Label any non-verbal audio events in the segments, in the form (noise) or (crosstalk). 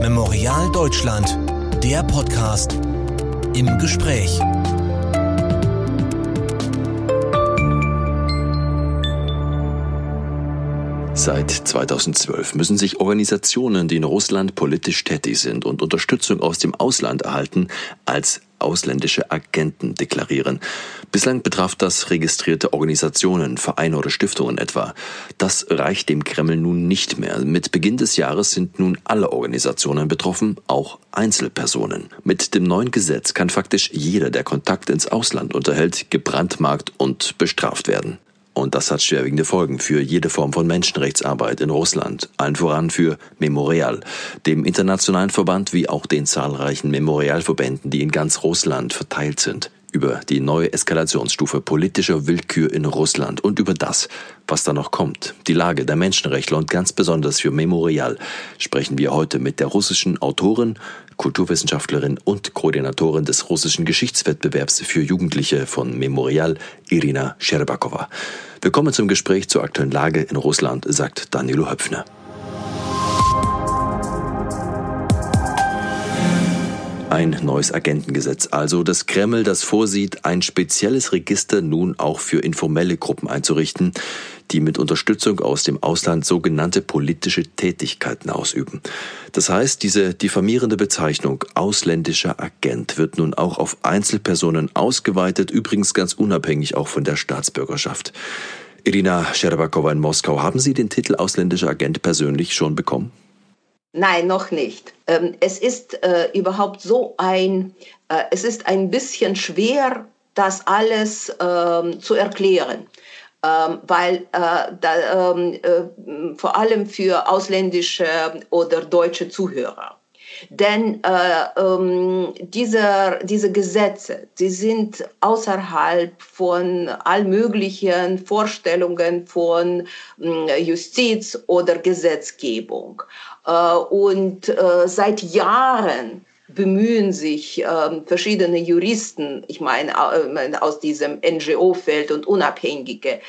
Memorial Deutschland, der Podcast im Gespräch. Seit 2012 müssen sich Organisationen, die in Russland politisch tätig sind und Unterstützung aus dem Ausland erhalten, als ausländische Agenten deklarieren. Bislang betraf das registrierte Organisationen, Vereine oder Stiftungen etwa. Das reicht dem Kreml nun nicht mehr. Mit Beginn des Jahres sind nun alle Organisationen betroffen, auch Einzelpersonen. Mit dem neuen Gesetz kann faktisch jeder, der Kontakt ins Ausland unterhält, gebrandmarkt und bestraft werden. Und das hat schwerwiegende Folgen für jede Form von Menschenrechtsarbeit in Russland, allen voran für Memorial, dem internationalen Verband wie auch den zahlreichen Memorialverbänden, die in ganz Russland verteilt sind über die neue Eskalationsstufe politischer Willkür in Russland und über das, was da noch kommt. Die Lage der Menschenrechtler und ganz besonders für Memorial sprechen wir heute mit der russischen Autorin, Kulturwissenschaftlerin und Koordinatorin des russischen Geschichtswettbewerbs für Jugendliche von Memorial, Irina Sherbakova. Willkommen zum Gespräch zur aktuellen Lage in Russland, sagt Danilo Höpfner. Ein neues Agentengesetz also. Das Kreml, das vorsieht, ein spezielles Register nun auch für informelle Gruppen einzurichten, die mit Unterstützung aus dem Ausland sogenannte politische Tätigkeiten ausüben. Das heißt, diese diffamierende Bezeichnung ausländischer Agent wird nun auch auf Einzelpersonen ausgeweitet, übrigens ganz unabhängig auch von der Staatsbürgerschaft. Irina Scherbakowa in Moskau, haben Sie den Titel ausländischer Agent persönlich schon bekommen? Nein, noch nicht. Ähm, es ist äh, überhaupt so ein, äh, es ist ein bisschen schwer, das alles ähm, zu erklären. Ähm, weil äh, da, ähm, äh, vor allem für ausländische oder deutsche Zuhörer. Denn äh, ähm, diese, diese Gesetze, die sind außerhalb von all möglichen Vorstellungen von äh, Justiz oder Gesetzgebung. Äh, und äh, seit Jahren bemühen sich äh, verschiedene Juristen, ich meine äh, aus diesem NGO-Feld und Unabhängige,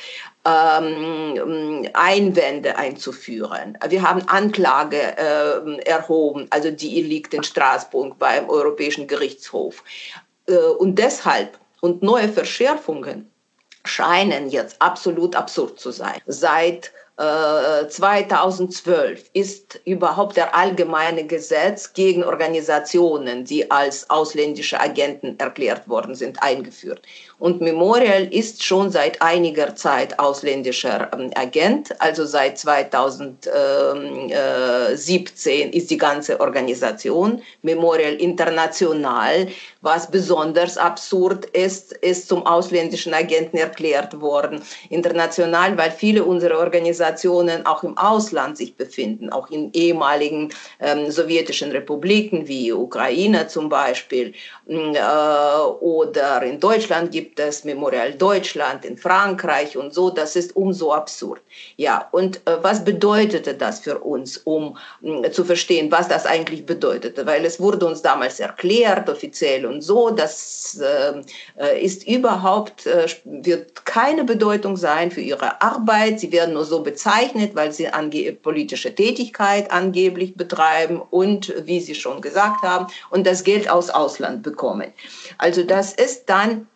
ähm, Einwände einzuführen. Wir haben Anklage äh, erhoben, also die liegt in Straßburg beim Europäischen Gerichtshof. Äh, und deshalb und neue Verschärfungen scheinen jetzt absolut absurd zu sein. Seit 2012 äh, ist überhaupt der allgemeine Gesetz gegen Organisationen, die als ausländische Agenten erklärt worden sind, eingeführt. Und Memorial ist schon seit einiger Zeit ausländischer ähm, Agent. Also seit 2017 ist die ganze Organisation Memorial International. Was besonders absurd ist, ist zum ausländischen Agenten erklärt worden. International, weil viele unserer Organisationen auch im Ausland sich befinden, auch in ehemaligen ähm, sowjetischen Republiken wie Ukraine zum Beispiel äh, oder in Deutschland gibt es Memorial Deutschland in Frankreich und so. Das ist umso absurd. Ja, und äh, was bedeutete das für uns, um äh, zu verstehen, was das eigentlich bedeutete? Weil es wurde uns damals erklärt, offiziell und so, das ähm, äh, ist überhaupt, äh, wird keine Bedeutung sein für ihre Arbeit. Sie werden nur so bezeichnet, weil sie politische Tätigkeit angeblich betreiben und, wie Sie schon gesagt haben, und das Geld aus Ausland bekommen. Also das ist dann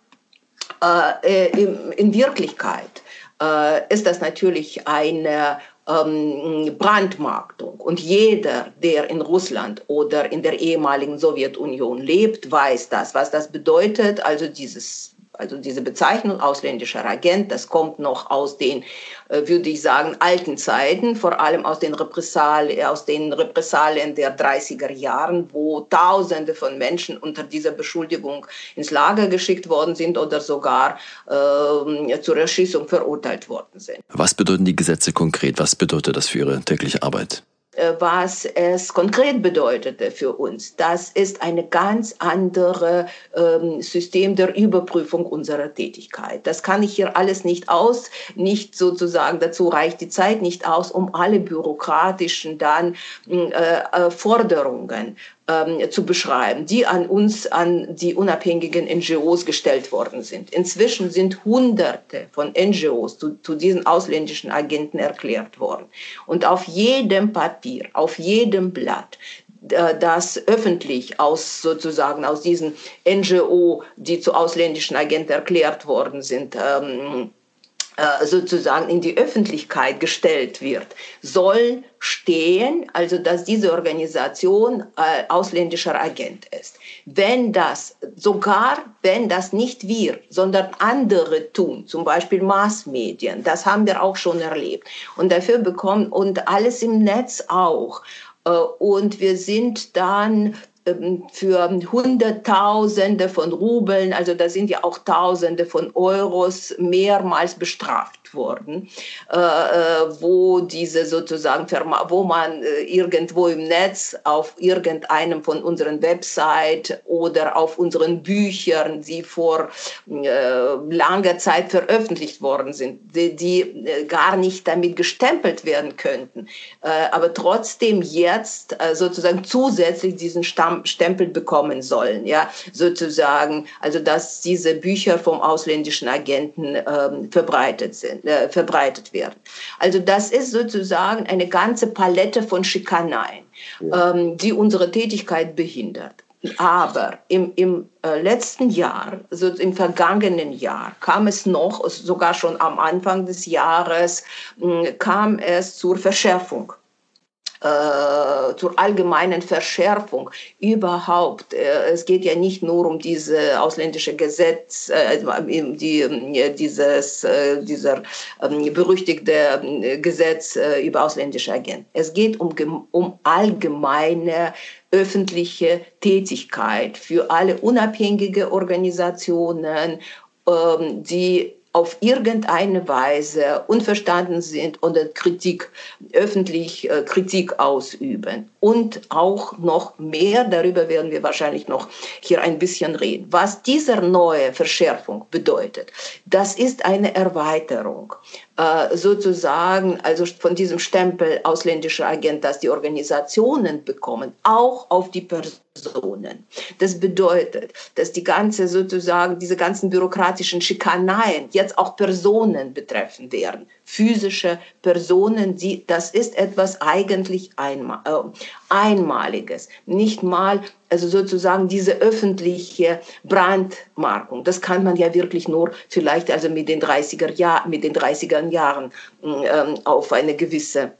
äh, in, in, Wirklichkeit äh, ist das natürlich eine ähm, Brandmarktung. Und jeder, der in Russland oder in der ehemaligen Sowjetunion lebt, weiß das, was das bedeutet. Also dieses also diese Bezeichnung ausländischer Agent, das kommt noch aus den, äh, würde ich sagen, alten Zeiten, vor allem aus den, Repressalien, aus den Repressalien der 30er Jahren, wo Tausende von Menschen unter dieser Beschuldigung ins Lager geschickt worden sind oder sogar äh, zur Erschießung verurteilt worden sind. Was bedeuten die Gesetze konkret? Was bedeutet das für Ihre tägliche Arbeit? Äh, was es konkret bedeutete für uns. Das ist ein ganz anderes ähm, System der Überprüfung unserer Tätigkeit. Das kann ich hier alles nicht aus, nicht sozusagen, dazu reicht die Zeit nicht aus, um alle bürokratischen dann äh, äh Forderungen ähm, zu beschreiben, die an uns, an die unabhängigen NGOs gestellt worden sind. Inzwischen sind Hunderte von NGOs zu, zu diesen ausländischen Agenten erklärt worden. Und auf jedem Papier, auf jedem Blatt äh, das öffentlich aus sozusagen aus diesen NGO, die zu ausländischen Agenten erklärt worden sind, ähm, äh, sozusagen in die Öffentlichkeit gestellt wird, soll stehen, also dass diese Organisation äh, ausländischer Agent ist. Wenn das, sogar wenn das nicht wir, sondern andere tun, zum Beispiel Massmedien, das haben wir auch schon erlebt. Und dafür bekommen, und alles im Netz auch. Äh, und wir sind dann für Hunderttausende von Rubeln, also da sind ja auch Tausende von Euros mehrmals bestraft worden, äh, äh, wo diese sozusagen, wo man äh, irgendwo im Netz auf irgendeinem von unseren Website oder auf unseren Büchern, die vor langer Zeit veröffentlicht worden sind, die gar nicht damit gestempelt werden könnten, aber trotzdem jetzt sozusagen zusätzlich diesen Stamm Stempel bekommen sollen, ja, sozusagen, also dass diese Bücher vom ausländischen Agenten ähm, verbreitet sind, äh, verbreitet werden. Also das ist sozusagen eine ganze Palette von Schikaneien, ja. ähm, die unsere Tätigkeit behindert. Aber im, im äh, letzten Jahr, also im vergangenen Jahr, kam es noch, sogar schon am Anfang des Jahres, mh, kam es zur Verschärfung äh, zur allgemeinen Verschärfung überhaupt. Äh, es geht ja nicht nur um diese ausländische Gesetz, äh, die, äh, dieses, äh, dieser ähm, berüchtigte äh, Gesetz über ausländische Agenten. Es geht um, um allgemeine öffentliche Tätigkeit für alle unabhängige Organisationen, ähm, die auf irgendeine Weise unverstanden sind oder Kritik, öffentlich äh, Kritik ausüben. Und auch noch mehr, darüber werden wir wahrscheinlich noch hier ein bisschen reden. Was diese neue Verschärfung bedeutet, das ist eine Erweiterung äh, sozusagen, also von diesem Stempel ausländischer Agent, dass die Organisationen bekommen, auch auf die Personen. Das bedeutet, dass die ganze sozusagen, diese ganzen bürokratischen Schikaneien jetzt auch Personen betreffen werden physische Personen, die, das ist etwas eigentlich einmal, äh, Einmaliges. Nicht mal, also sozusagen diese öffentliche Brandmarkung. Das kann man ja wirklich nur vielleicht also mit den 30er, Jahr, mit den 30er Jahren äh, auf eine gewisse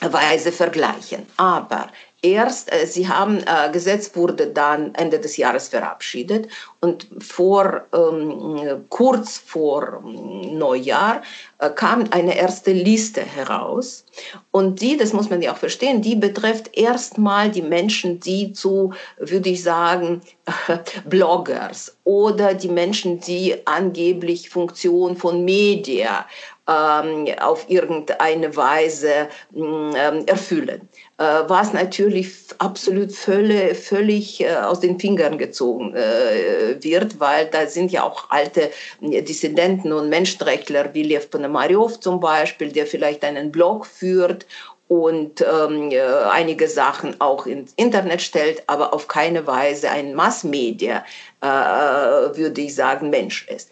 Weise vergleichen. Aber erst, äh, sie haben, äh, Gesetz wurde dann Ende des Jahres verabschiedet und vor, ähm, kurz vor ähm, Neujahr äh, kam eine erste Liste heraus. Und die, das muss man ja auch verstehen, die betrifft erstmal die Menschen, die zu, würde ich sagen, (laughs) Bloggers oder die Menschen, die angeblich Funktion von Media auf irgendeine Weise mm, ähm, erfüllen. Äh, was natürlich absolut völlig, völlig äh, aus den Fingern gezogen äh, wird, weil da sind ja auch alte Dissidenten und Menschenrechtler wie Lev Ponomarev zum Beispiel, der vielleicht einen Blog führt und ähm, einige Sachen auch ins Internet stellt, aber auf keine Weise ein Massmedia, äh, würde ich sagen, Mensch ist.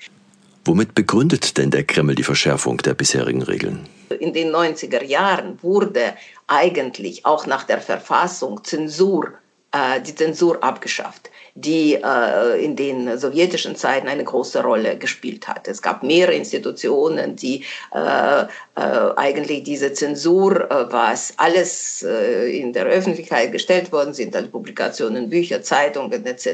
Womit begründet denn der Kreml die Verschärfung der bisherigen Regeln? In den 90er Jahren wurde eigentlich auch nach der Verfassung Zensur, die Zensur abgeschafft, die äh, in den sowjetischen Zeiten eine große Rolle gespielt hat. Es gab mehrere Institutionen, die äh, äh eigentlich diese Zensur, äh, was alles äh, in der Öffentlichkeit gestellt worden sind, also Publikationen, Bücher, Zeitungen etc.,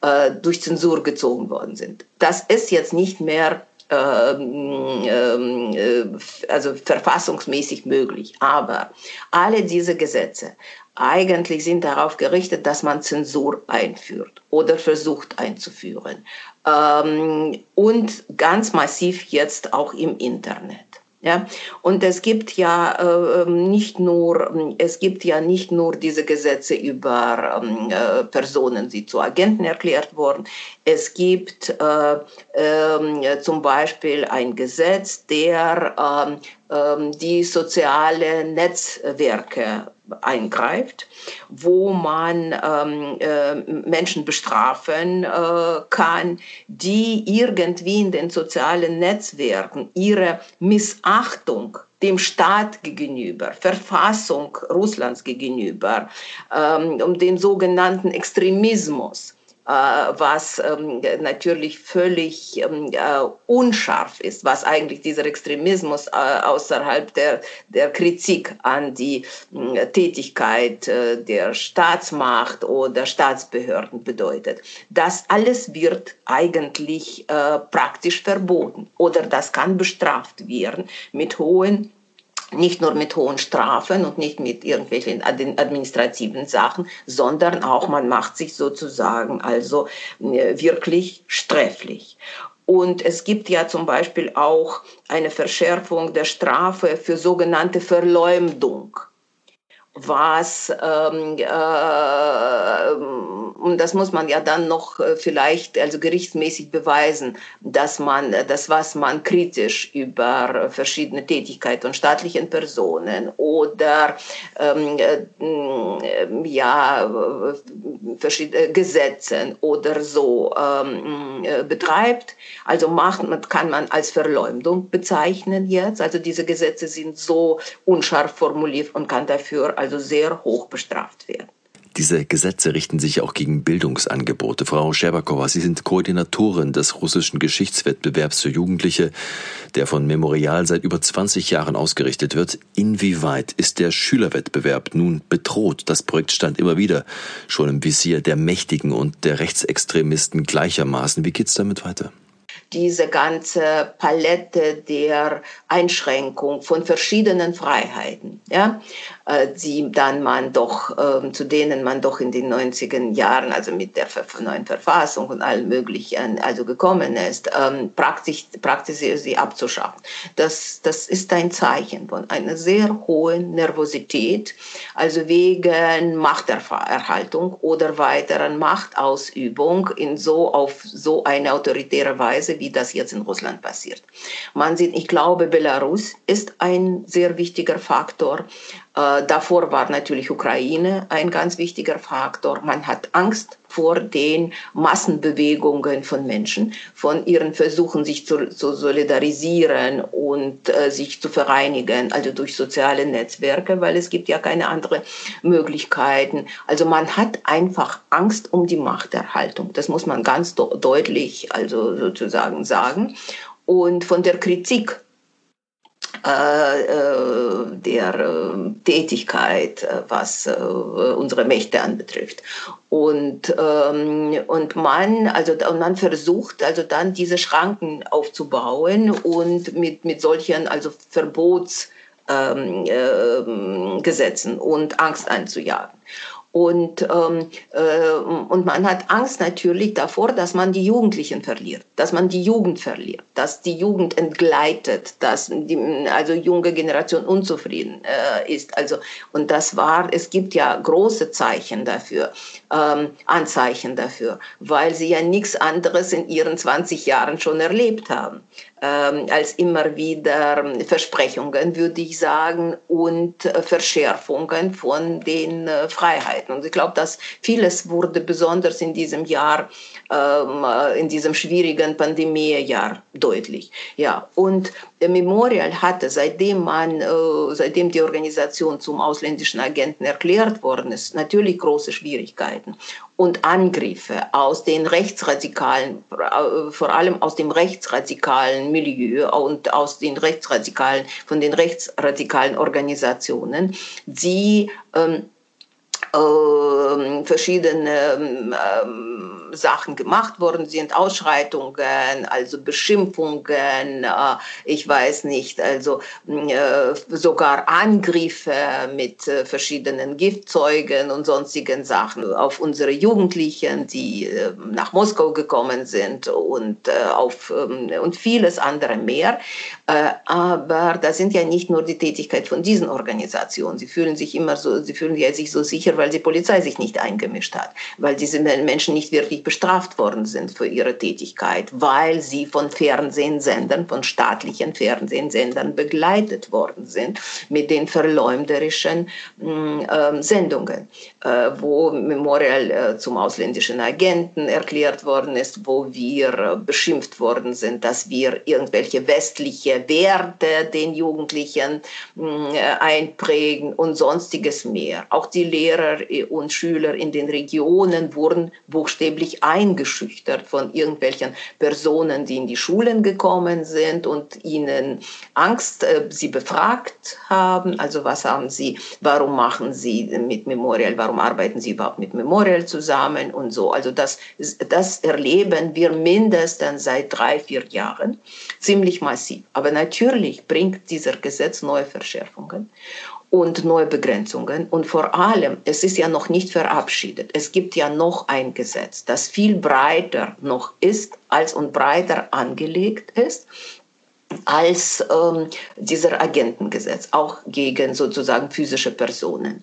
äh, durch Zensur gezogen worden sind. Das ist jetzt nicht mehr ähm, ähm, äh, also verfassungsmäßig möglich. Aber alle diese Gesetze eigentlich sind darauf gerichtet, dass man Zensur einführt oder versucht einzuführen. Ähm, und ganz massiv jetzt auch im Internet. Ja, und es gibt ja äh, ähm, nicht nur, es gibt ja nicht nur diese Gesetze über ähm, äh, Personen, die zu Agenten erklärt wurden. Es gibt äh, äh, zum Beispiel ein Gesetz, der ähm, ähm die soziale Netzwerke eingreift, wo man ähm, äh, Menschen bestrafen äh, kann, die irgendwie in den sozialen Netzwerken ihre Missachtung dem Staat gegenüber, Verfassung Russlands gegenüber, ähm, um den sogenannten Extremismus was ähm, natürlich völlig ähm, äh, unscharf ist, was eigentlich dieser Extremismus äh, außerhalb der, der Kritik an die Tätigkeit der Staatsmacht oder Staatsbehörden bedeutet. Das alles wird eigentlich praktisch verboten oder das kann bestraft werden mit hohen nicht nur mit hohen Strafen und nicht mit irgendwelchen administrativen Sachen, sondern auch man macht sich sozusagen also äh, wirklich sträflich. Und es gibt ja zum Beispiel auch eine Verschärfung der Strafe für sogenannte Verleumdung was, ähm, äh, und das muss man ja dann noch äh, vielleicht also gerichtsmäßig beweisen, dass man das, was man kritisch über verschiedene Tätigkeiten von staatlichen Personen oder ähm, äh, ja, verschiedene Gesetzen oder so ähm, äh, betreibt, also macht, kann man als Verleumdung bezeichnen jetzt. Also diese Gesetze sind so unscharf formuliert und kann dafür also also sehr hoch bestraft werden. Diese Gesetze richten sich auch gegen Bildungsangebote. Frau Scherbakowa, Sie sind Koordinatorin des russischen Geschichtswettbewerbs für Jugendliche, der von Memorial seit über 20 Jahren ausgerichtet wird. Inwieweit ist der Schülerwettbewerb nun bedroht? Das Projekt stand immer wieder schon im Visier der Mächtigen und der Rechtsextremisten gleichermaßen. Wie geht es damit weiter? diese ganze Palette der Einschränkung von verschiedenen Freiheiten, ja, die dann man doch, äh, zu denen man doch in den 90er Jahren, also mit der neuen Verfassung und allem Möglichen, also gekommen ist, ähm, praktisch, praktisch sie abzuschaffen. Das, das ist ein Zeichen von einer sehr hohen Nervosität, also wegen Machterhaltung oder weiteren Machtausübung in so, auf so eine autoritäre Weise, wie das jetzt in Russland passiert. Man sieht, ich glaube, Belarus ist ein sehr wichtiger Faktor. Äh, davor war natürlich Ukraine ein ganz wichtiger Faktor. Man hat Angst vor den Massenbewegungen von Menschen, von ihren Versuchen, sich zu, zu solidarisieren und äh, sich zu vereinigen, also durch soziale Netzwerke, weil es gibt ja keine anderen Möglichkeiten. Also man hat einfach Angst um die Machterhaltung. Das muss man ganz deutlich, also sozusagen sagen. Und von der Kritik der äh, Tätigkeit, was unsere Mächte anbetrifft. Und, ähm, und man, also und man versucht also dann diese Schranken aufzubauen und mit, mit solchen also Verbotsgesetzen ähm, äh, und Angst einzujagen. Und, ähm, äh, und man hat Angst natürlich davor, dass man die Jugendlichen verliert, dass man die Jugend verliert, dass die Jugend entgleitet, dass die also junge Generation unzufrieden äh, ist. Also, und das war, es gibt ja große Zeichen dafür, ähm, Anzeichen dafür, weil sie ja nichts anderes in ihren 20 Jahren schon erlebt haben als immer wieder Versprechungen, würde ich sagen, und äh, Verschärfungen von den äh, Freiheiten. Und ich glaube, dass vieles wurde besonders in diesem Jahr, ähm, äh, in diesem schwierigen Pandemiejahr deutlich. Ja, und Memorial hatte, seitdem man, äh, seitdem die Organisation zum ausländischen Agenten erklärt worden ist, natürlich große Schwierigkeiten und Angriffe aus den rechtsradikalen, äh, vor allem aus dem rechtsradikalen Milieu und aus den rechtsradikalen, von den rechtsradikalen Organisationen, die ähm, äh, verschiedene ähm, Sachen gemacht worden sind, Ausschreitungen, also Beschimpfungen, äh, ich weiß nicht, also äh, sogar Angriffe mit äh, verschiedenen Giftzeugen und sonstigen Sachen auf unsere Jugendlichen, die nach Moskau gekommen sind und auf ähm, und vieles andere mehr. Aber das sind ja nicht nur die Tätigkeit von diesen Organisationen. Sie fühlen sich immer so, sie fühlen ja sich so sicher, weil die Polizei sich nicht eingemischt hat, weil diese Menschen nicht wirklich bestraft worden sind für ihre Tätigkeit, weil sie von Fernsehsendern, von staatlichen Fernsehsendern begleitet worden sind mit den verleumderischen äh, Sendungen, äh, wo Memorial äh, zum ausländischen Agenten erklärt worden ist, wo wir äh, beschimpft worden sind, dass wir irgendwelche westliche Werte den Jugendlichen äh, einprägen und sonstiges mehr. Auch die Lehrer und Schüler in den Regionen wurden buchstäblich eingeschüchtert von irgendwelchen Personen, die in die Schulen gekommen sind und ihnen Angst, äh, sie befragt haben. Also was haben sie, warum machen sie mit Memorial, warum arbeiten sie überhaupt mit Memorial zusammen und so. Also das, das erleben wir mindestens seit drei, vier Jahren ziemlich massiv. Aber natürlich bringt dieser Gesetz neue Verschärfungen und neue Begrenzungen. Und vor allem, es ist ja noch nicht verabschiedet. Es gibt ja noch ein Gesetz, das viel breiter noch ist als und breiter angelegt ist als ähm, dieser Agentengesetz, auch gegen sozusagen physische Personen.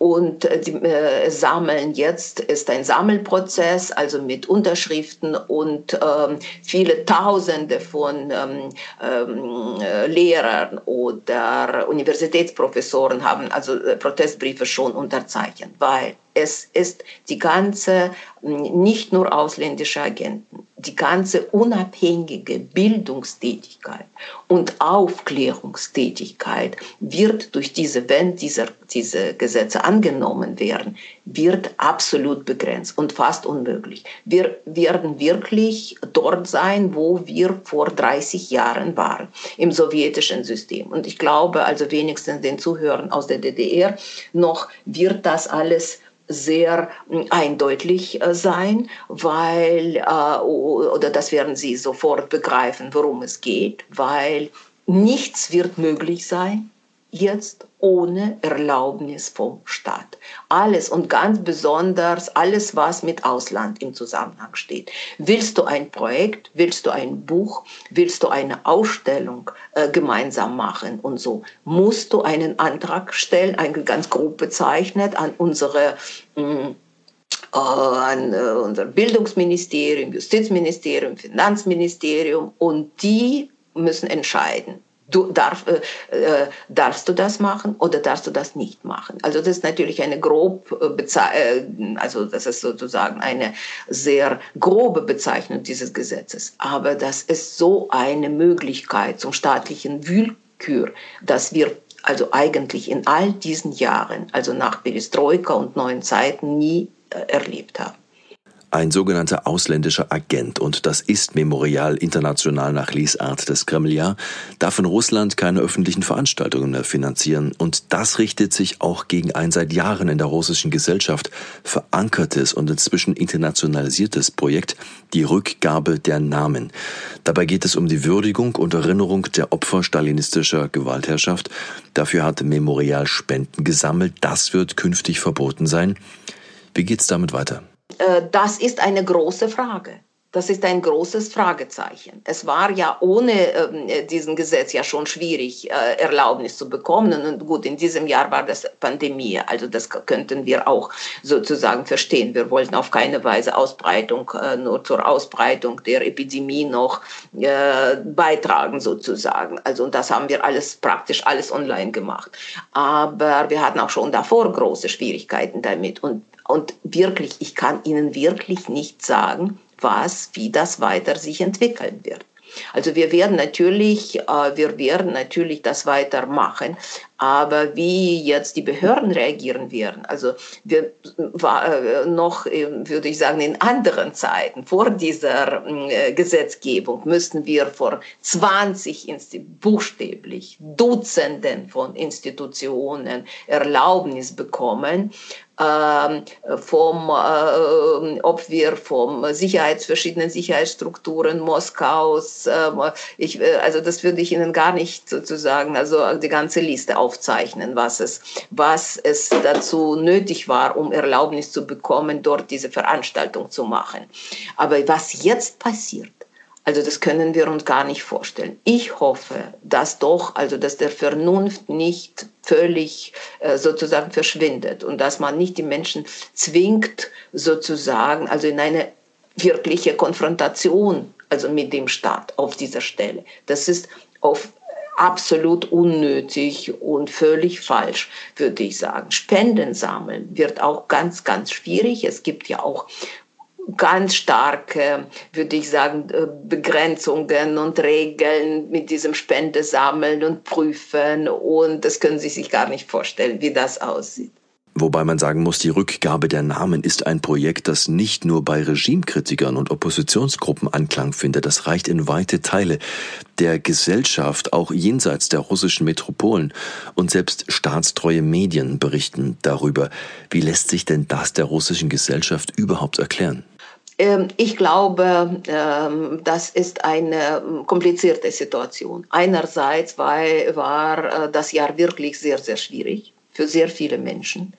Und äh, die äh, sammeln jetzt, ist ein Sammelprozess, also mit Unterschriften und ähm, viele Tausende von ähm, ähm, Lehrern oder Universitätsprofessoren haben also äh, Protestbriefe schon unterzeichnet, weil es ist die ganze, nicht nur ausländische Agenten, die ganze unabhängige Bildungstätigkeit und Aufklärungstätigkeit wird durch diese, wenn dieser, diese Gesetze angenommen werden, wird absolut begrenzt und fast unmöglich. Wir werden wirklich dort sein, wo wir vor 30 Jahren waren, im sowjetischen System. Und ich glaube, also wenigstens den Zuhörern aus der DDR noch wird das alles sehr hm, eindeutig äh, sein, weil, äh, oder das werden Sie sofort begreifen, worum es geht, weil nichts wird möglich sein jetzt ohne Erlaubnis vom Staat. Alles und ganz besonders alles, was mit Ausland im Zusammenhang steht. Willst du ein Projekt, willst du ein Buch, willst du eine Ausstellung äh, gemeinsam machen und so, musst du einen Antrag stellen, einen ganz grob bezeichnet, an unsere mm, äh, an äh, unser Bildungsministerium, Justizministerium, Finanzministerium und die müssen entscheiden du darf, äh, äh, darfst du das machen oder darfst du das nicht machen. Also das ist natürlich eine grob äh, äh, also das ist sozusagen eine sehr grobe Bezeichnung dieses Gesetzes. Aber das ist so eine Möglichkeit zum staatlichen Willkür, dass wir also eigentlich in all diesen Jahren, also nach Perestroika und neuen Zeiten, nie äh, erlebt haben ein sogenannter ausländischer Agent, und das ist Memorial international nach Lesart des Kreml darf in Russland keine öffentlichen Veranstaltungen mehr finanzieren, und das richtet sich auch gegen ein seit Jahren in der russischen Gesellschaft verankertes und inzwischen internationalisiertes Projekt, die Rückgabe der Namen. Dabei geht es um die Würdigung und Erinnerung der Opfer stalinistischer Gewaltherrschaft. Dafür hat Memorial Spenden gesammelt. Das wird künftig verboten sein. Wie geht's damit weiter? Äh, das ist eine große Frage. Das ist ein großes Fragezeichen. Es war ja ohne äh, diesen Gesetz ja schon schwierig, äh, Erlaubnis zu bekommen. Und gut, in diesem Jahr war das Pandemie. Also das könnten wir auch sozusagen verstehen. Wir wollten auf keine Weise Ausbreitung, äh, nur zur Ausbreitung der Epidemie noch äh, beitragen sozusagen. Also und das haben wir alles praktisch alles online gemacht. Aber wir hatten auch schon davor große Schwierigkeiten damit. Und und wirklich, ich kann Ihnen wirklich nicht sagen, was, wie das weiter sich entwickeln wird. Also wir werden natürlich, äh, wir werden natürlich das weitermachen, aber wie jetzt die Behörden reagieren werden, also wir war äh, noch, äh, würde ich sagen, in anderen Zeiten vor dieser Gesetzgebung müssten wir vor 20 buchstäblich Dutzenden von Institutionen Erlaubnis bekommen, ähm, vom, äh, ob wir vom Sicherheits, verschiedenen Sicherheitsstrukturen Moskaus, ähm, ich, äh, also das würde ich Ihnen gar nicht sozusagen, also die ganze Liste aufzeichnen, was es, was es dazu nötig war, um Erlaubnis zu bekommen, dort diese Veranstaltung zu machen. Aber was jetzt passiert, also das können wir uns gar nicht vorstellen. Ich hoffe, dass doch, also dass der Vernunft nicht völlig äh, sozusagen verschwindet und dass man nicht die Menschen zwingt, sozusagen, also in eine wirkliche Konfrontation, also mit dem Staat auf dieser Stelle. Das ist auf absolut unnötig und völlig falsch, würde ich sagen. Spenden sammeln wird auch ganz, ganz schwierig. Es gibt ja auch ganz starke, würde ich sagen, äh, Begrenzungen und Regeln mit diesem Spendesammeln und Prüfen. Und das können Sie sich gar nicht vorstellen, wie das aussieht. Wobei man sagen muss, die Rückgabe der Namen ist ein Projekt, das nicht nur bei Regimekritikern und Oppositionsgruppen Anklang findet, das reicht in weite Teile der Gesellschaft, auch jenseits der russischen Metropolen. Und selbst staatstreue Medien berichten darüber. Wie lässt sich denn das der russischen Gesellschaft überhaupt erklären? Ähm, ich glaube, ähm, das ist eine ähm, komplizierte Situation. Einerseits war, äh, das Jahr wirklich sehr, sehr schwierig für sehr viele Menschen.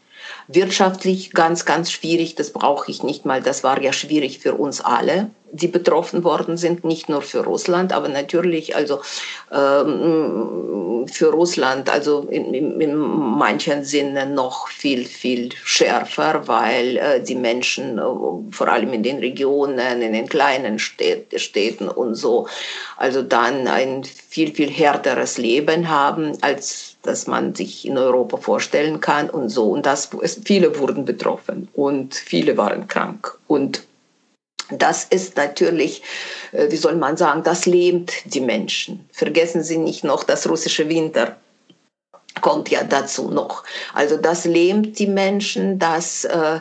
Wirtschaftlich ganz, ganz schwierig, das brauche ich nicht mal, das war ja schwierig für uns alle, die betroffen worden sind, nicht nur für Russland, aber natürlich also ähm, für Russland, also in, in, in, manchen Sinne noch viel, viel schärfer, weil äh, die Menschen, äh, vor allem in den Regionen, in den kleinen Städ Städten und so, also dann ein viel, viel härteres Leben haben als das man sich in Europa vorstellen kann und so. Und das, viele wurden betroffen und viele waren krank. Und das ist natürlich, äh, wie soll man sagen, das lähmt die Menschen. Vergessen Sie nicht noch das russische Winter kommt ja dazu noch. Also das lähmt die Menschen, dass äh,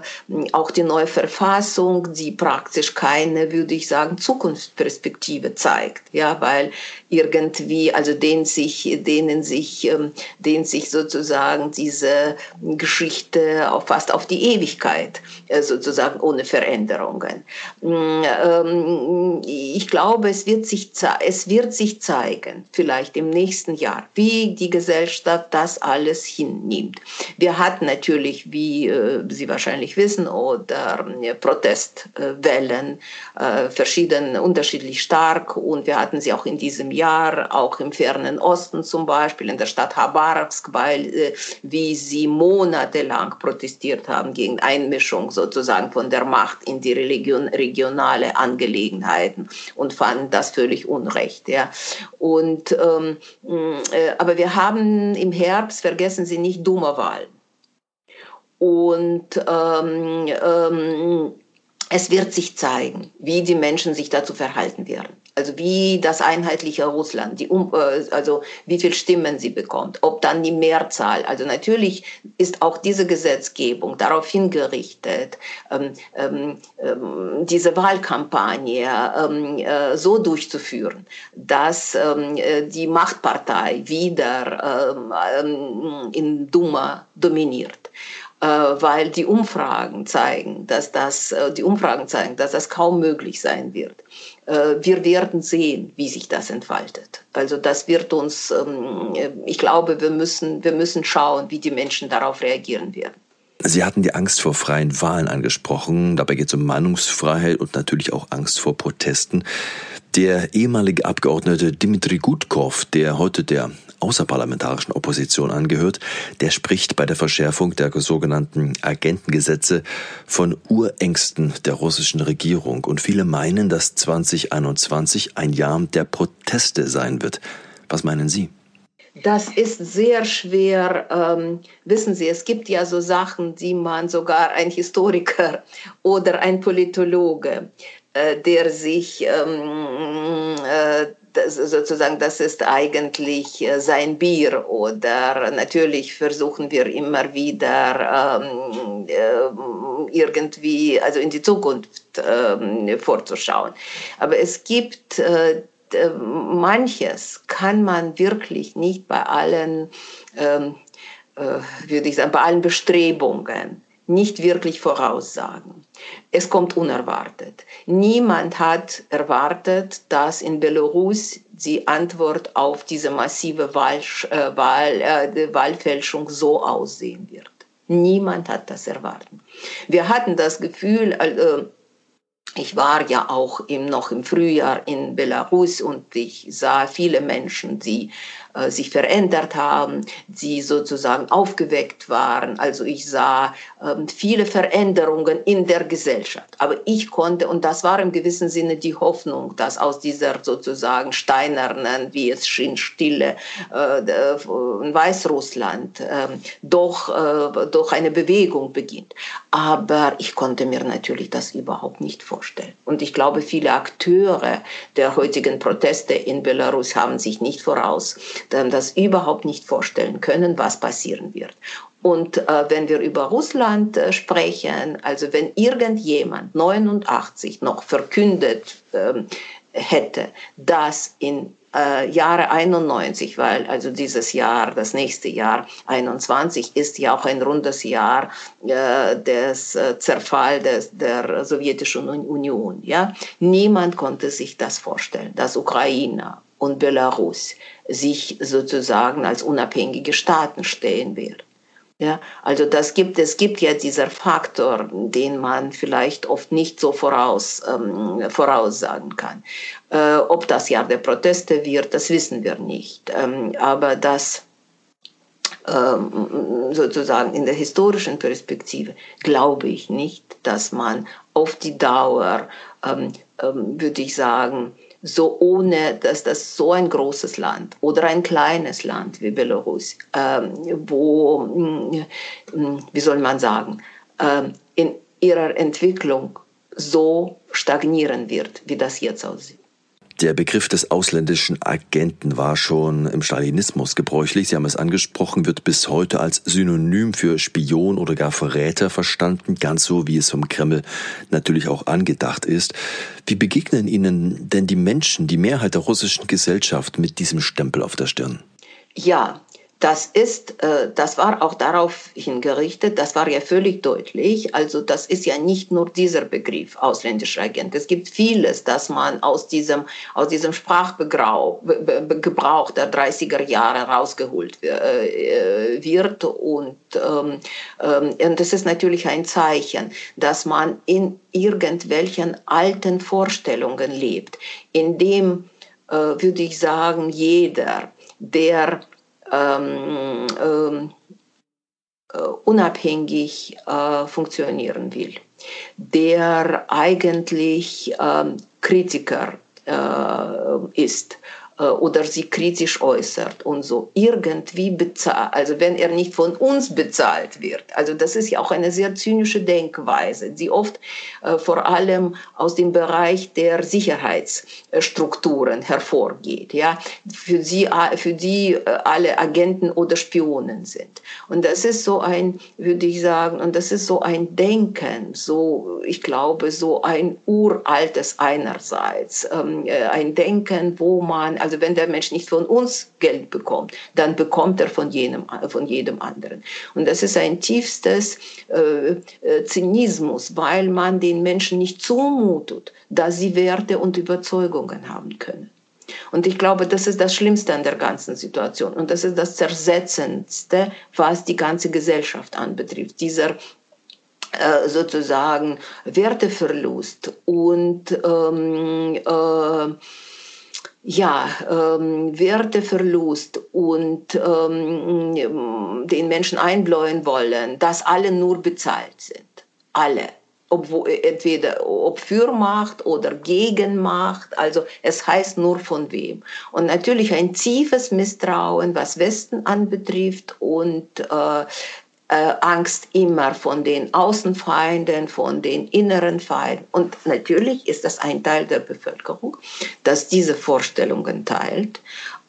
auch die neue Verfassung, die praktisch keine, würde ich sagen, Zukunftsperspektive zeigt, ja, weil irgendwie, also denen sich, denen sich, ähm, denen sich sozusagen diese Geschichte auf, fast auf die Ewigkeit äh, sozusagen ohne Veränderungen. Mm, ähm, ich glaube, es wird sich, es wird sich zeigen, vielleicht im nächsten Jahr, wie die Gesellschaft das alles hinnimmt. Wir hatten natürlich, wie äh, Sie wahrscheinlich wissen, oder äh, Protestwellen, verschieden, unterschiedlich stark und wir hatten sie auch in diesem Jahr auch im fernen Osten zum Beispiel, in der Stadt Habarovsk, weil äh, wie sie monatelang protestiert haben gegen Einmischung sozusagen von der Macht in die Religion, regionale Angelegenheiten und fanden das völlig unrecht. Ja. Und, ähm, äh, aber wir haben im Herbst, vergessen Sie nicht, dumme Wahlen. Und ähm, ähm, es wird sich zeigen, wie die Menschen sich dazu verhalten werden also wie das einheitliche Russland, die, äh, also wie viel Stimmen sie bekommt, ob dann die Mehrzahl. Also natürlich ist auch diese Gesetzgebung darauf hingerichtet, ähm, ähm, ähm diese Wahlkampagne ähm, äh, so durchzuführen, dass ähm, äh, die Machtpartei wieder ähm, in Duma dominiert weil die Umfragen zeigen, dass das, die Umfragen zeigen, dass das kaum möglich sein wird. Äh, wir werden sehen, wie sich das entfaltet. Also das wird uns, ähm, ich glaube, wir müssen, wir müssen schauen, wie die Menschen darauf reagieren werden. Sie hatten die Angst vor freien Wahlen angesprochen. Dabei geht es um Meinungsfreiheit und natürlich auch Angst vor Protesten. Der ehemalige Abgeordnete Dimitri Gutkov, der heute der außerparlamentarischen Opposition angehört, der spricht bei der Verschärfung der sogenannten Agentengesetze von Urängsten der russischen Regierung. Und viele meinen, dass 2021 ein Jahr der Proteste sein wird. Was meinen Sie? Das ist sehr schwer. Ähm, wissen Sie, es gibt ja so Sachen, die man sogar ein Historiker oder ein Politologe, äh, der sich ähm, äh, das, sozusagen, das ist eigentlich äh, sein Bier oder natürlich versuchen wir immer wieder ähm, äh, irgendwie, also in die Zukunft äh, vorzuschauen. Aber es gibt äh, manches kann man wirklich nicht bei allen, ähm, äh, würde ich sagen, bei allen Bestrebungen nicht wirklich voraussagen. Es kommt unerwartet. Niemand hat erwartet, dass in Belarus die Antwort auf diese massive Wahl, äh, Wahl, äh, Wahlfälschung so aussehen wird. Niemand hat das erwartet. Wir hatten das Gefühl, äh, ich war ja auch im, noch im Frühjahr in Belarus und ich sah viele Menschen, die äh, sich verändert haben, die sozusagen aufgeweckt waren. Also ich sah ähm, viele Veränderungen in der Gesellschaft. Aber ich konnte, und das war im gewissen Sinne die Hoffnung, dass aus dieser sozusagen steinernen, wie es schien, Stille äh, in Weißrussland äh, doch, äh, doch eine Bewegung beginnt. Aber ich konnte mir natürlich das überhaupt nicht vorstellen. Und ich glaube, viele Akteure der heutigen Proteste in Belarus haben sich nicht voraus das überhaupt nicht vorstellen können, was passieren wird. Und äh, wenn wir über Russland äh, sprechen, also wenn irgendjemand 89 noch verkündet ähm, hätte, dass in äh, Jahre 91, weil also dieses Jahr, das nächste Jahr 21 ist ja auch ein rundes Jahr äh, des äh, Zerfall des, der sowjetischen Union. Ja, niemand konnte sich das vorstellen, dass Ukraine und Belarus sich sozusagen als unabhängige Staaten stehen wird. Ja, also das gibt, es gibt ja dieser Faktor, den man vielleicht oft nicht so voraus, ähm, voraussagen kann. Äh, ob das Jahr der Proteste wird, das wissen wir nicht. Ähm, aber das ähm, sozusagen in der historischen Perspektive glaube ich nicht, dass man auf die Dauer, ähm, ähm, würde ich sagen, so ohne, dass das so ein großes Land oder ein kleines Land wie Belarus, ähm, wo, mm, mm, wie soll man sagen, ähm, in ihrer Entwicklung so stagnieren wird, wie das jetzt aussieht. Der Begriff des ausländischen Agenten war schon im Stalinismus gebräuchlich. Sie haben es angesprochen, wird bis heute als Synonym für Spion oder gar Verräter verstanden, ganz so wie es vom Kreml natürlich auch angedacht ist. Wie begegnen Ihnen denn die Menschen, die Mehrheit der russischen Gesellschaft mit diesem Stempel auf der Stirn? Ja, das ist, äh, das war auch darauf hingerichtet, das war ja völlig deutlich. Also das ist ja nicht nur dieser Begriff ausländischer Agent. Es gibt vieles, das man aus diesem, aus diesem Sprachgebrauch der 30er Jahre rausgeholt äh, wird. Und, ähm, ähm, und das ist natürlich ein Zeichen, dass man in irgendwelchen alten Vorstellungen lebt, in dem, äh, würde ich sagen, jeder, der ähm, ähm, äh, unabhängig äh, funktionieren will, der eigentlich ähm, Kritiker äh, ist oder sie kritisch äußert und so irgendwie bezahlt, also wenn er nicht von uns bezahlt wird. Also das ist ja auch eine sehr zynische Denkweise, die oft äh, vor allem aus dem Bereich der Sicherheitsstrukturen hervorgeht, ja, für sie, für die äh, alle Agenten oder Spionen sind. Und das ist so ein, würde ich sagen, und das ist so ein Denken, so, ich glaube, so ein uraltes einerseits, ähm, ein Denken, wo man, also also wenn der Mensch nicht von uns Geld bekommt, dann bekommt er von jedem, von jedem anderen. Und das ist ein tiefstes äh, äh, Zynismus, weil man den Menschen nicht zumutet, dass sie Werte und Überzeugungen haben können. Und ich glaube, das ist das Schlimmste an der ganzen Situation. Und das ist das Zersetzendste, was die ganze Gesellschaft anbetrifft. Dieser äh, sozusagen Werteverlust und ähm, äh, ja, ähm, Werteverlust und ähm, den Menschen einbläuen wollen, dass alle nur bezahlt sind. Alle. Ob, entweder ob für Macht oder gegen Macht, also es heißt nur von wem. Und natürlich ein tiefes Misstrauen, was Westen anbetrifft und äh, äh, Angst immer von den Außenfeinden, von den inneren Feinden. Und natürlich ist das ein Teil der Bevölkerung, das diese Vorstellungen teilt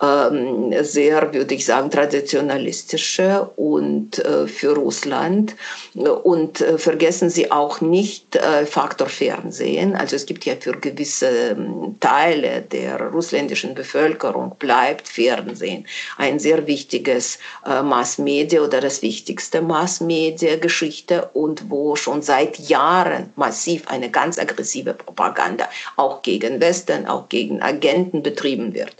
ähm, sehr, würde ich sagen, traditionalistische und äh, für Russland. Und äh, vergessen Sie auch nicht äh, Faktor Fernsehen. Also es gibt ja für gewisse ähm, Teile der russländischen Bevölkerung bleibt Fernsehen ein sehr wichtiges äh, Massmedia oder das wichtigste Massmedia Geschichte und wo schon seit Jahren massiv eine ganz aggressive Propaganda auch gegen Westen, auch gegen Agenten betrieben wird.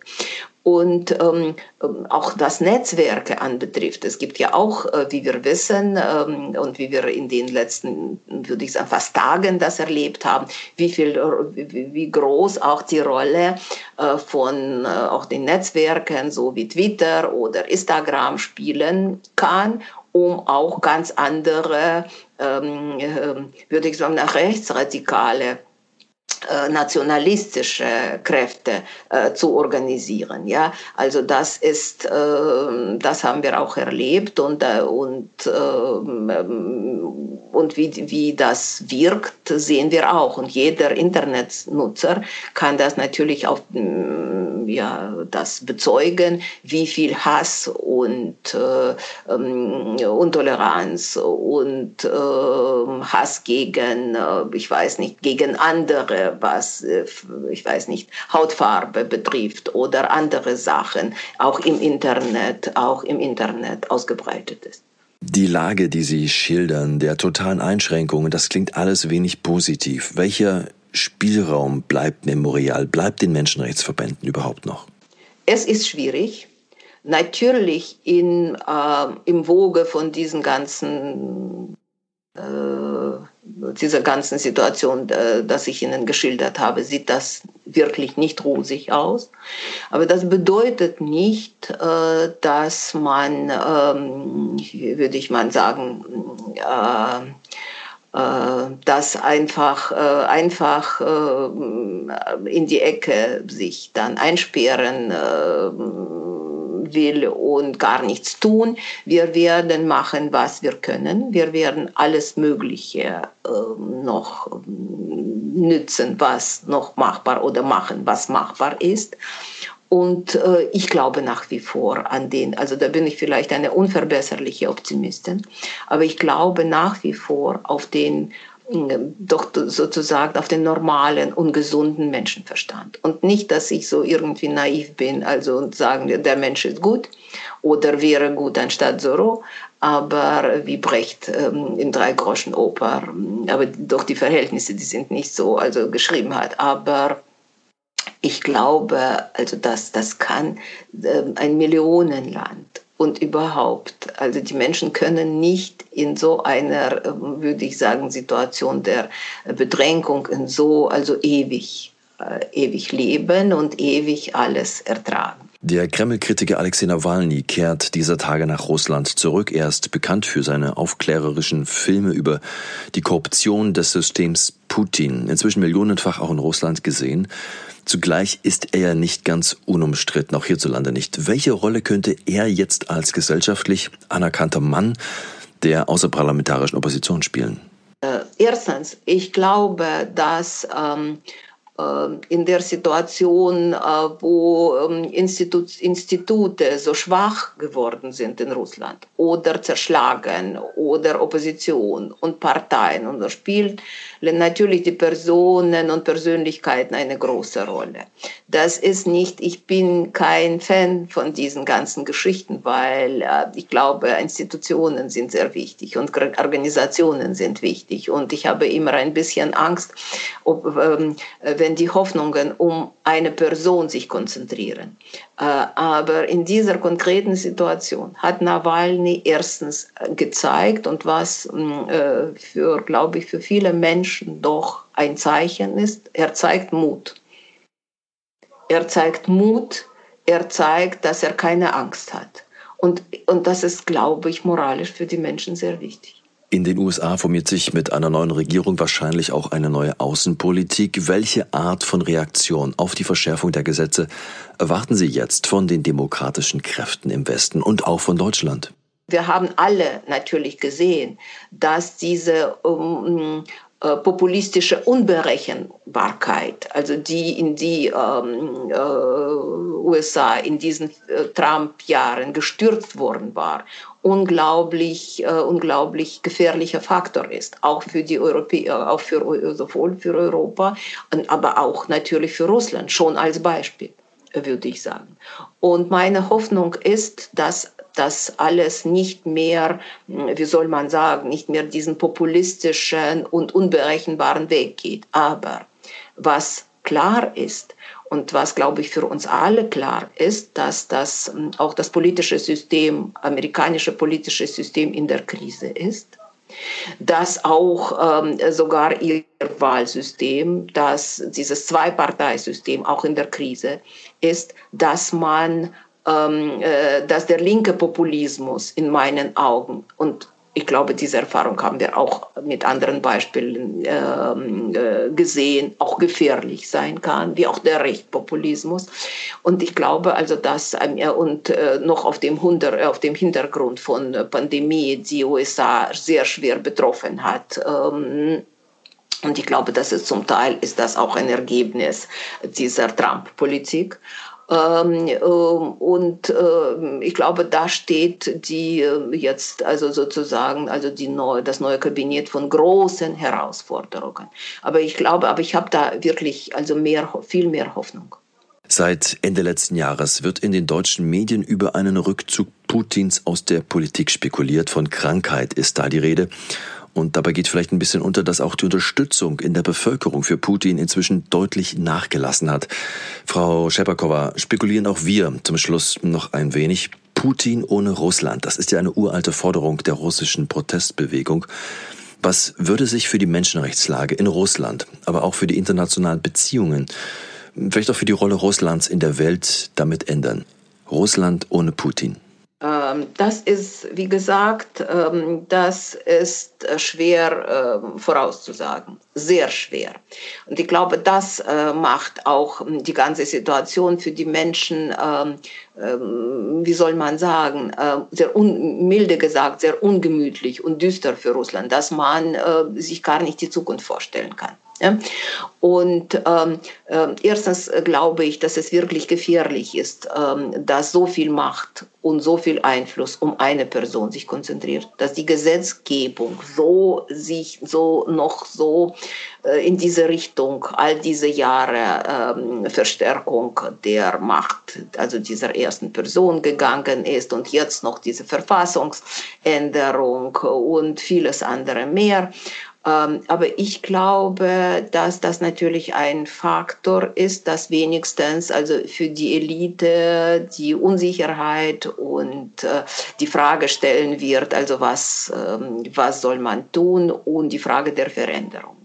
Und ähm, ähm, auch das Netzwerke anbetrifft. Es gibt ja auch, äh, wie wir wissen ähm, und wie wir in den letzten, würde ich sagen, fast Tagen das erlebt haben, wie viel, wie, wie groß auch die Rolle äh, von äh, auch den Netzwerken, so wie Twitter oder Instagram spielen kann um auch ganz andere, ähm, äh, würde ich sagen, nach rechtsradikale äh, nationalistische Kräfte äh, zu organisieren. Ja, also das ist, äh, das haben wir auch erlebt und äh, und ähm, und wie wie das wirkt, sehen wir auch. Und jeder Internetnutzer kann das natürlich auch mm, ja das bezeugen, wie viel Hass und äh, ähm, Intoleranz und Hass gegen, ich weiß nicht, gegen andere was, äh, ich weiß nicht, Hautfarbe betrifft oder andere Sachen, auch im Internet, auch im Internet ausgebreitet ist. Die Lage, die Sie schildern, der totalen Einschränkungen, das klingt alles wenig positiv. Welcher Spielraum bleibt Memorial, bleibt den Menschenrechtsverbänden überhaupt noch? Es ist schwierig. Natürlich in, äh, im Woge von diesen ganzen äh, dieser ganzen Situation, äh, das ich Ihnen geschildert habe, sieht das wirklich nicht rosig aus. Aber das bedeutet nicht, äh, dass man, ähm, würde ich mal sagen, das einfach, einfach in die Ecke sich dann einsperren will und gar nichts tun. Wir werden machen, was wir können. Wir werden alles Mögliche äh, noch ähm, nützen, was noch machbar oder machen, was machbar ist. Und äh, ich glaube nach wie vor an den, also da bin ich vielleicht eine unverbesserliche Optimistin, aber ich glaube nach wie vor auf den doch sozusagen auf den normalen und gesunden Menschenverstand. Und nicht, dass ich so irgendwie naiv bin, also und sagen, der Mensch ist gut oder wäre gut anstatt Soro, aber wie Brecht ähm, in Drei Groschen Oper, aber doch die Verhältnisse, die sind nicht so, also geschrieben hat. Aber ich glaube, also das, das kann ähm, ein Millionenland und überhaupt. Also die Menschen können nicht in so einer, würde ich sagen, Situation der Bedrängung in so, also ewig, äh, ewig leben und ewig alles ertragen. Der Kreml-Kritiker Alexei Nawalny kehrt dieser Tage nach Russland zurück. Er ist bekannt für seine aufklärerischen Filme über die Korruption des Systems Putin, inzwischen millionenfach auch in Russland gesehen. Zugleich ist er ja nicht ganz unumstritten, auch hierzulande nicht. Welche Rolle könnte er jetzt als gesellschaftlich anerkannter Mann der außerparlamentarischen Opposition spielen? Äh, erstens, ich glaube, dass ähm, äh, in der Situation, wo Institut, Institute so schwach geworden sind in Russland oder zerschlagen oder Opposition und Parteien. Und da spielen natürlich die Personen und Persönlichkeiten eine große Rolle. Das ist nicht, ich bin kein Fan von diesen ganzen Geschichten, weil äh, ich glaube, Institutionen sind sehr wichtig und Organisationen sind wichtig. Und ich habe immer ein bisschen Angst, ob, ähm, wenn die Hoffnungen um eine Person sich konzentrieren. Äh, aber in dieser konkreten Situation hat Nawalny erstens gezeigt und was mm, äh, für, glaube ich, für viele Menschen doch ein Zeichen ist, er zeigt Mut. Er zeigt Mut, er zeigt, dass er keine Angst hat. Und, und das ist, glaube ich, moralisch für die Menschen sehr wichtig. In den USA formiert sich mit einer neuen Regierung wahrscheinlich auch eine neue Außenpolitik. Welche Art von Reaktion auf die Verschärfung der Gesetze erwarten Sie jetzt von den demokratischen Kräften im Westen und auch von Deutschland? Wir haben alle natürlich gesehen, dass diese um, äh, populistische Unberechenbarkeit, also die in die ähm, äh, USA in diesen äh, Trump-Jahren gestürzt worden war, unglaublich, äh, unglaublich gefährlicher Faktor ist, auch für die Europäer, auch für sowohl für Europa, aber auch natürlich für Russland schon als Beispiel würde ich sagen. Und meine Hoffnung ist, dass das alles nicht mehr, wie soll man sagen, nicht mehr diesen populistischen und unberechenbaren Weg geht. Aber was klar ist, und was, glaube ich, für uns alle klar ist, dass das ähm, auch das politische System, amerikanische politische System in der Krise ist dass auch ähm, sogar ihr Wahlsystem, dass dieses Zwei-Partei-System auch in der Krise ist, dass man, ähm, äh, dass der linke Populismus in meinen Augen und ich glaube, diese Erfahrung haben wir auch mit anderen Beispielen ähm, äh, gesehen, auch gefährlich sein kann, wie auch der Rechtpopulismus. Und ich glaube also, dass äh, und äh, noch auf dem, Hunter, auf dem Hintergrund von Pandemie die USA sehr schwer betroffen hat. Ähm, und ich glaube, dass es zum Teil ist das auch ein Ergebnis dieser Trump-Politik. Ähm, ähm, und äh, ich glaube, da steht die äh, jetzt also sozusagen also die neue, das neue Kabinett von großen Herausforderungen. Aber ich glaube, aber ich habe da wirklich also mehr, viel mehr Hoffnung. Seit Ende letzten Jahres wird in den deutschen Medien über einen Rückzug Putins aus der Politik spekuliert. Von Krankheit ist da die Rede. Und dabei geht vielleicht ein bisschen unter, dass auch die Unterstützung in der Bevölkerung für Putin inzwischen deutlich nachgelassen hat. Frau Schepakowa, spekulieren auch wir zum Schluss noch ein wenig. Putin ohne Russland, das ist ja eine uralte Forderung der russischen Protestbewegung. Was würde sich für die Menschenrechtslage in Russland, aber auch für die internationalen Beziehungen, vielleicht auch für die Rolle Russlands in der Welt damit ändern? Russland ohne Putin. Ähm, das ist, wie gesagt, ähm, das ist äh, schwer ähm, vorauszusagen, sehr schwer. Und ich glaube, das äh, macht auch die ganze Situation für die Menschen, wie soll man sagen, äh, sehr milde gesagt, sehr ungemütlich und düster für Russland, dass man sich gar nicht die Zukunft vorstellen kann. Ja? Und ähm, äh, erstens glaube ich, dass es wirklich gefährlich ist, ähm, dass so viel Macht und so viel Einfluss um eine Person sich konzentriert, dass die Gesetzgebung so sich so noch so äh, in diese Richtung all diese Jahre ähm, Verstärkung der Macht, also dieser ersten Person gegangen ist und jetzt noch diese Verfassungsänderung und vieles andere mehr. Ähm, aber ich glaube, dass das natürlich ein Faktor ist, dass wenigstens also für die Elite die Unsicherheit und äh, die Frage stellen wird, also was, ähm, was soll man tun und die Frage der Veränderung.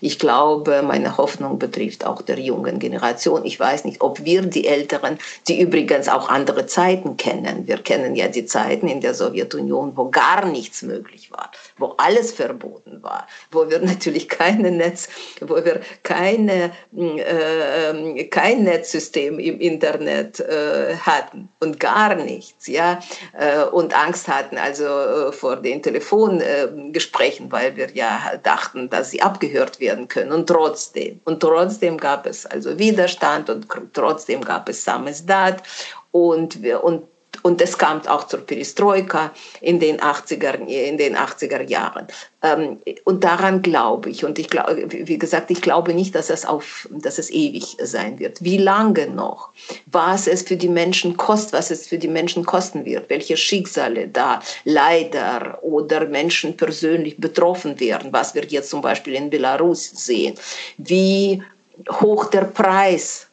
Ich glaube, meine Hoffnung betrifft auch der jungen Generation. Ich weiß nicht, ob wir die Älteren, die übrigens auch andere Zeiten kennen. Wir kennen ja die Zeiten in der Sowjetunion, wo gar nichts möglich war, wo alles verboten war, wo wir natürlich keine Netz, wo wir keine, äh, kein Netzsystem im Internet äh, hatten und gar nichts, ja, äh, und Angst hatten also äh, vor den Telefongesprächen, weil wir ja dachten, dass sie abgehört gehört werden können. Und trotzdem, und trotzdem gab es also Widerstand und trotzdem gab es Samizdat und, und und es kam auch zur Perestroika in den 80er, in den 80er Jahren. Ähm, und daran glaube ich. Und ich glaube, wie gesagt, ich glaube nicht, dass es, auf, dass es ewig sein wird. Wie lange noch? Was es für die Menschen kostet, was es für die Menschen kosten wird, welche Schicksale da leider oder Menschen persönlich betroffen werden, was wir jetzt zum Beispiel in Belarus sehen. Wie hoch der Preis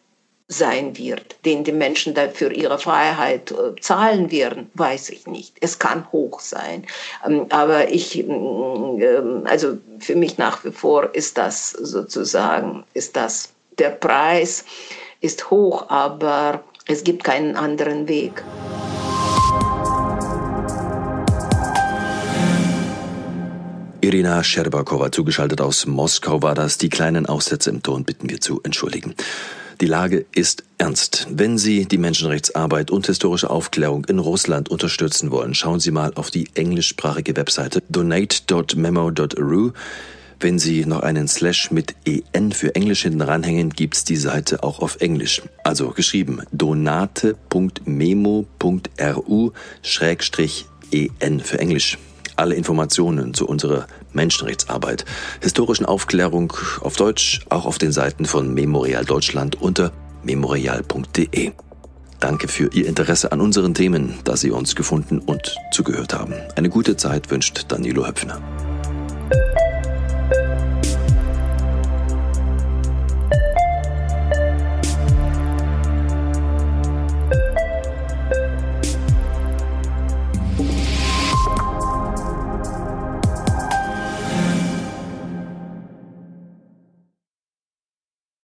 sein wird, den die Menschen dafür ihre Freiheit äh, zahlen werden, weiß ich nicht. Es kann hoch sein. Ähm, aber ich, mm, ähm, also für mich nach wie vor ist das sozusagen, ist das, der Preis ist hoch, aber es gibt keinen anderen Weg. Irina Scherbakowa, zugeschaltet aus Moskau, war das. Die kleinen Aussätze im Ton bitten wir zu entschuldigen. Die Lage ist ernst. Wenn Sie die Menschenrechtsarbeit und historische Aufklärung in Russland unterstützen wollen, schauen Sie mal auf die englischsprachige Webseite donate.memo.ru. Wenn Sie noch einen Slash mit EN für Englisch hinten ranhängen, gibt's die Seite auch auf Englisch. Also geschrieben donate.memo.ru Schrägstrich EN für Englisch. Alle Informationen zu unserer Menschenrechtsarbeit, historischen Aufklärung auf Deutsch, auch auf den Seiten von Memorial Deutschland unter memorial.de. Danke für Ihr Interesse an unseren Themen, da Sie uns gefunden und zugehört haben. Eine gute Zeit wünscht Danilo Höpfner.